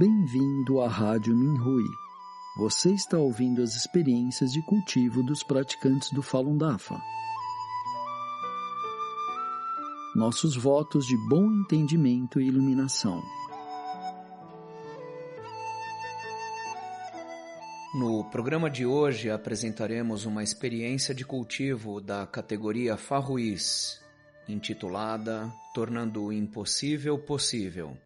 Bem-vindo à Rádio Minhui. Você está ouvindo as experiências de cultivo dos praticantes do Falun Dafa. Nossos votos de bom entendimento e iluminação. No programa de hoje apresentaremos uma experiência de cultivo da categoria Farruís, intitulada Tornando o Impossível Possível,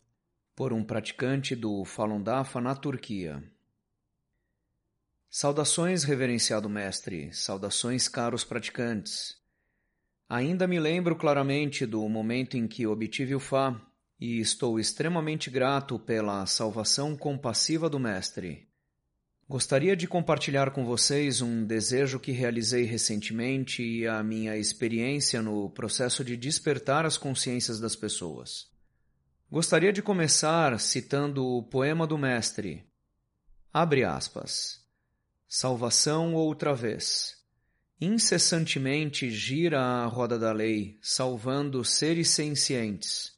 por um praticante do Falun Dafa na Turquia. Saudações, reverenciado mestre, saudações, caros praticantes. Ainda me lembro claramente do momento em que obtive o Fá e estou extremamente grato pela salvação compassiva do mestre. Gostaria de compartilhar com vocês um desejo que realizei recentemente e a minha experiência no processo de despertar as consciências das pessoas. Gostaria de começar citando o poema do mestre. Abre aspas. Salvação outra vez. Incessantemente gira a roda da lei, salvando seres sencientes.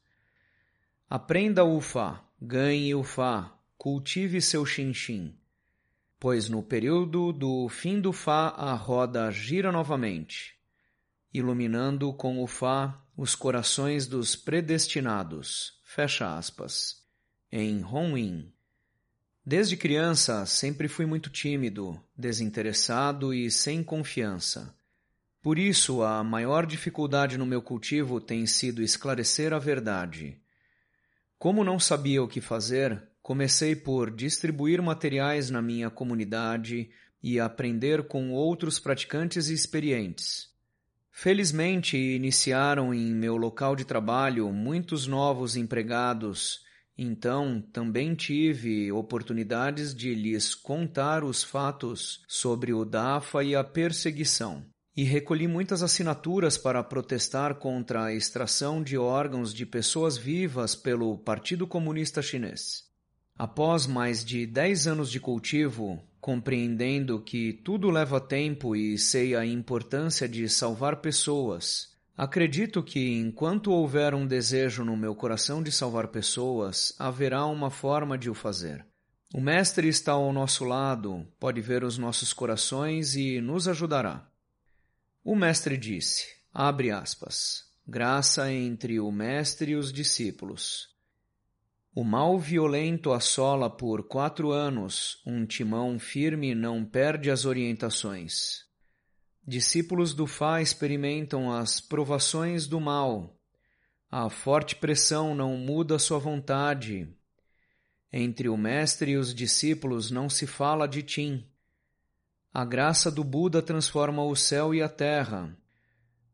Aprenda o Fá, ganhe o Fá, cultive seu xinxim pois no período do fim do Fá a roda gira novamente, iluminando com o Fá os corações dos predestinados. Fecha aspas. Em Honwin. Desde criança sempre fui muito tímido, desinteressado e sem confiança. Por isso, a maior dificuldade no meu cultivo tem sido esclarecer a verdade. Como não sabia o que fazer, Comecei por distribuir materiais na minha comunidade e aprender com outros praticantes experientes. Felizmente, iniciaram em meu local de trabalho muitos novos empregados, então também tive oportunidades de lhes contar os fatos sobre o DAFA e a perseguição. E recolhi muitas assinaturas para protestar contra a extração de órgãos de pessoas vivas pelo Partido Comunista Chinês. Após mais de dez anos de cultivo, compreendendo que tudo leva tempo e sei a importância de salvar pessoas, acredito que enquanto houver um desejo no meu coração de salvar pessoas, haverá uma forma de o fazer. O Mestre está ao nosso lado, pode ver os nossos corações e nos ajudará. O Mestre disse, abre aspas, graça entre o Mestre e os discípulos. O mal violento assola por quatro anos, um timão firme não perde as orientações. Discípulos do Fá experimentam as provações do mal. A forte pressão não muda sua vontade. Entre o mestre e os discípulos não se fala de Tim. A graça do Buda transforma o céu e a terra.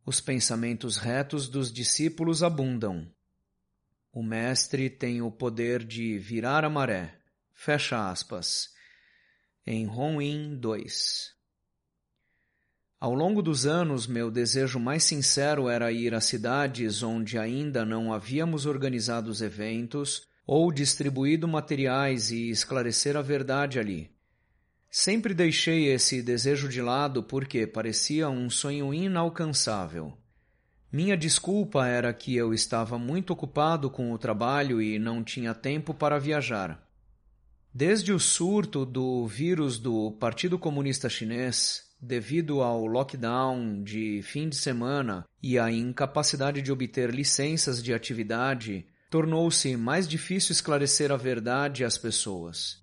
Os pensamentos retos dos discípulos abundam. O mestre tem o poder de virar a maré. Fecha aspas. Em Honwin 2. Ao longo dos anos, meu desejo mais sincero era ir a cidades onde ainda não havíamos organizado os eventos ou distribuído materiais e esclarecer a verdade ali. Sempre deixei esse desejo de lado porque parecia um sonho inalcançável. Minha desculpa era que eu estava muito ocupado com o trabalho e não tinha tempo para viajar. Desde o surto do vírus do Partido Comunista Chinês, devido ao lockdown de fim de semana e à incapacidade de obter licenças de atividade, tornou-se mais difícil esclarecer a verdade às pessoas.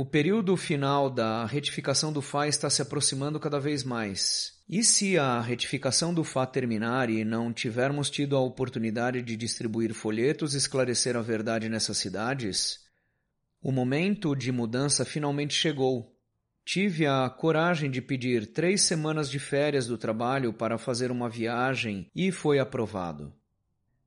O período final da retificação do FA está se aproximando cada vez mais. E se a retificação do FA terminar e não tivermos tido a oportunidade de distribuir folhetos e esclarecer a verdade nessas cidades? O momento de mudança finalmente chegou. Tive a coragem de pedir três semanas de férias do trabalho para fazer uma viagem e foi aprovado.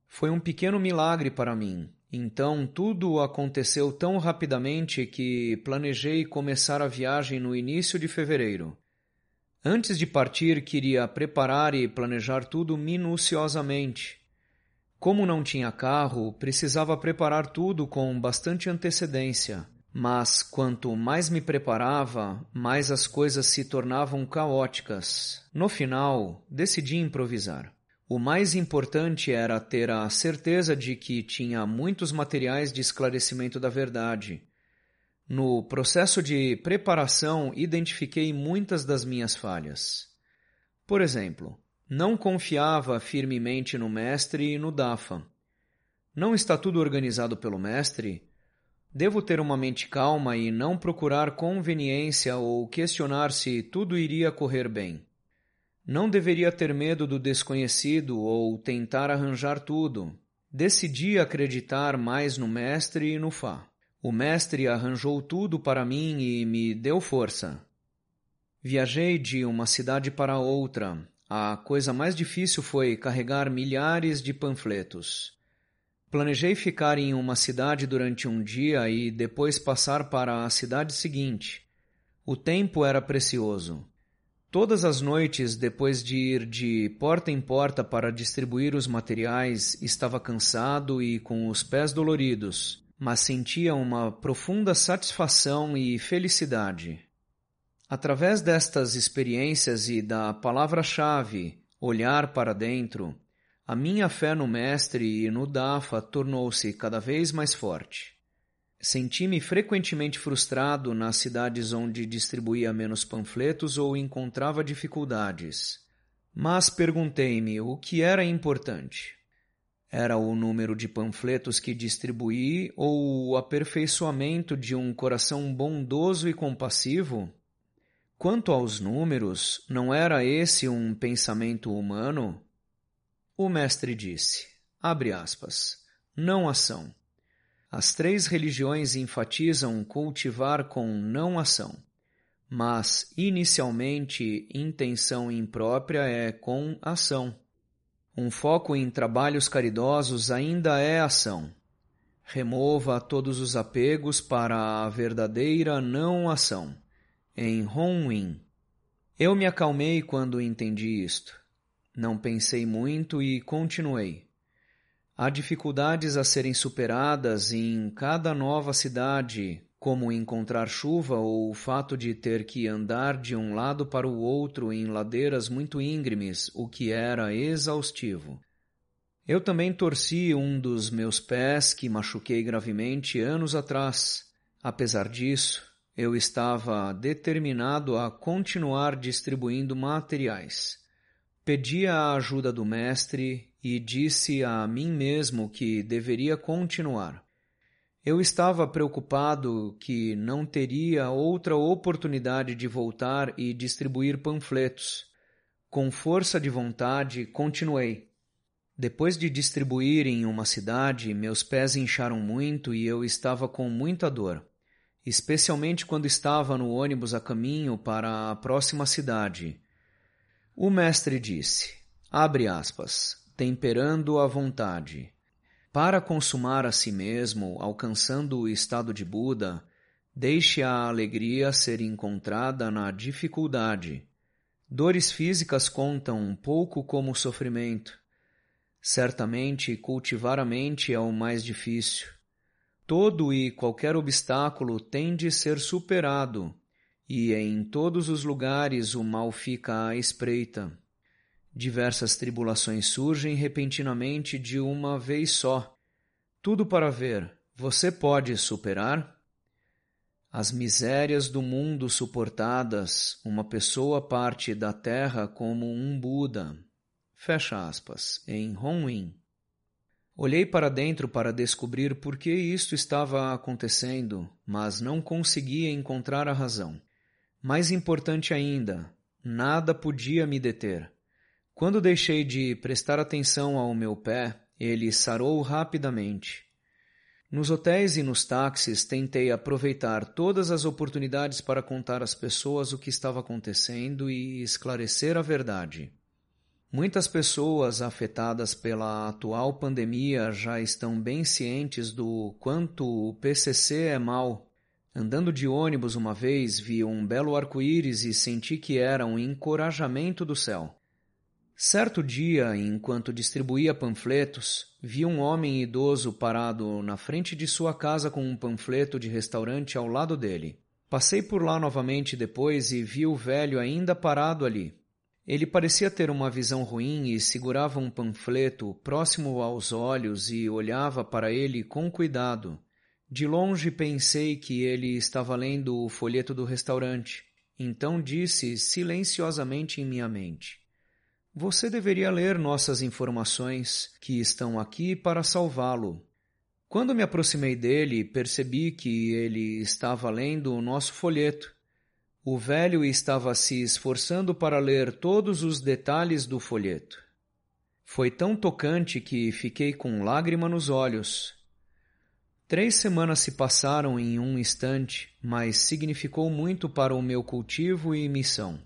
Foi um pequeno milagre para mim, então tudo aconteceu tão rapidamente que planejei começar a viagem no início de fevereiro. Antes de partir, queria preparar e planejar tudo minuciosamente. Como não tinha carro, precisava preparar tudo com bastante antecedência. Mas quanto mais me preparava, mais as coisas se tornavam caóticas. No final, decidi improvisar. O mais importante era ter a certeza de que tinha muitos materiais de esclarecimento da verdade. No processo de preparação, identifiquei muitas das minhas falhas. Por exemplo, não confiava firmemente no mestre e no Dafa. Não está tudo organizado pelo mestre? Devo ter uma mente calma e não procurar conveniência ou questionar se tudo iria correr bem. Não deveria ter medo do desconhecido ou tentar arranjar tudo. Decidi acreditar mais no mestre e no Fá. O mestre arranjou tudo para mim e me deu força. Viajei de uma cidade para outra. A coisa mais difícil foi carregar milhares de panfletos. Planejei ficar em uma cidade durante um dia e depois passar para a cidade seguinte. O tempo era precioso. Todas as noites, depois de ir de porta em porta para distribuir os materiais, estava cansado e com os pés doloridos, mas sentia uma profunda satisfação e felicidade. Através destas experiências e da palavra-chave, olhar para dentro, a minha fé no Mestre e no Dafa tornou-se cada vez mais forte. Senti-me frequentemente frustrado nas cidades onde distribuía menos panfletos ou encontrava dificuldades. Mas perguntei-me o que era importante. Era o número de panfletos que distribuí ou o aperfeiçoamento de um coração bondoso e compassivo? Quanto aos números, não era esse um pensamento humano? O mestre disse, abre aspas, não ação. As três religiões enfatizam cultivar com não ação, mas inicialmente intenção imprópria é com ação. Um foco em trabalhos caridosos ainda é ação. Remova todos os apegos para a verdadeira não ação. Em Honwin. Eu me acalmei quando entendi isto. Não pensei muito e continuei. Há dificuldades a serem superadas em cada nova cidade, como encontrar chuva ou o fato de ter que andar de um lado para o outro em ladeiras muito íngremes, o que era exaustivo. Eu também torci um dos meus pés que machuquei gravemente anos atrás. Apesar disso, eu estava determinado a continuar distribuindo materiais. Pedi a ajuda do mestre e disse a mim mesmo que deveria continuar. Eu estava preocupado que não teria outra oportunidade de voltar e distribuir panfletos. Com força de vontade, continuei. Depois de distribuir em uma cidade, meus pés incharam muito e eu estava com muita dor, especialmente quando estava no ônibus a caminho para a próxima cidade. O mestre disse, abre aspas, temperando a vontade. Para consumar a si mesmo, alcançando o estado de Buda, deixe a alegria ser encontrada na dificuldade. Dores físicas contam um pouco como sofrimento. Certamente, cultivar a mente é o mais difícil. Todo e qualquer obstáculo tem de ser superado, e em todos os lugares o mal fica à espreita. Diversas tribulações surgem repentinamente de uma vez só. Tudo para ver. Você pode superar? As misérias do mundo suportadas, uma pessoa parte da terra como um Buda. Fecha aspas. Em Honwin. Olhei para dentro para descobrir por que isto estava acontecendo, mas não conseguia encontrar a razão. Mais importante ainda, nada podia me deter. Quando deixei de prestar atenção ao meu pé, ele sarou rapidamente. Nos hotéis e nos táxis tentei aproveitar todas as oportunidades para contar às pessoas o que estava acontecendo e esclarecer a verdade. Muitas pessoas afetadas pela atual pandemia já estão bem cientes do quanto o PCC é mal. Andando de ônibus uma vez, vi um belo arco-íris e senti que era um encorajamento do céu. Certo dia, enquanto distribuía panfletos, vi um homem idoso parado na frente de sua casa com um panfleto de restaurante ao lado dele. Passei por lá novamente depois e vi o velho ainda parado ali. Ele parecia ter uma visão ruim e segurava um panfleto próximo aos olhos e olhava para ele com cuidado. De longe pensei que ele estava lendo o folheto do restaurante. Então disse silenciosamente em minha mente: Você deveria ler nossas informações, que estão aqui para salvá-lo. Quando me aproximei dele, percebi que ele estava lendo o nosso folheto. O velho estava se esforçando para ler todos os detalhes do folheto. Foi tão tocante que fiquei com lágrima nos olhos. Três semanas se passaram em um instante, mas significou muito para o meu cultivo e missão.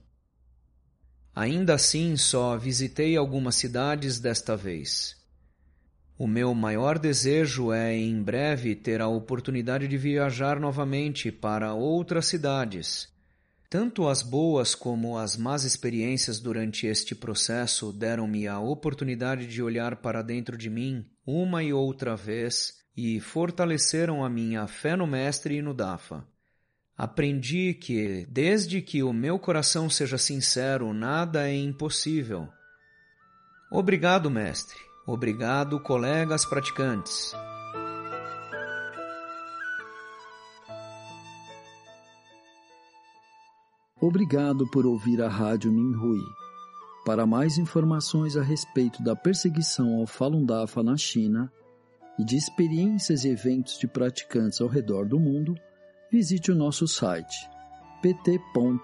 Ainda assim, só visitei algumas cidades desta vez. O meu maior desejo é, em breve, ter a oportunidade de viajar novamente para outras cidades. Tanto as boas como as más experiências durante este processo deram-me a oportunidade de olhar para dentro de mim uma e outra vez e fortaleceram a minha fé no Mestre e no Dafa. Aprendi que, desde que o meu coração seja sincero, nada é impossível. Obrigado, Mestre. Obrigado, colegas praticantes. Obrigado por ouvir a Rádio Minhui. Para mais informações a respeito da perseguição ao Falun Dafa na China, e de experiências e eventos de praticantes ao redor do mundo, visite o nosso site pt.minrui.org.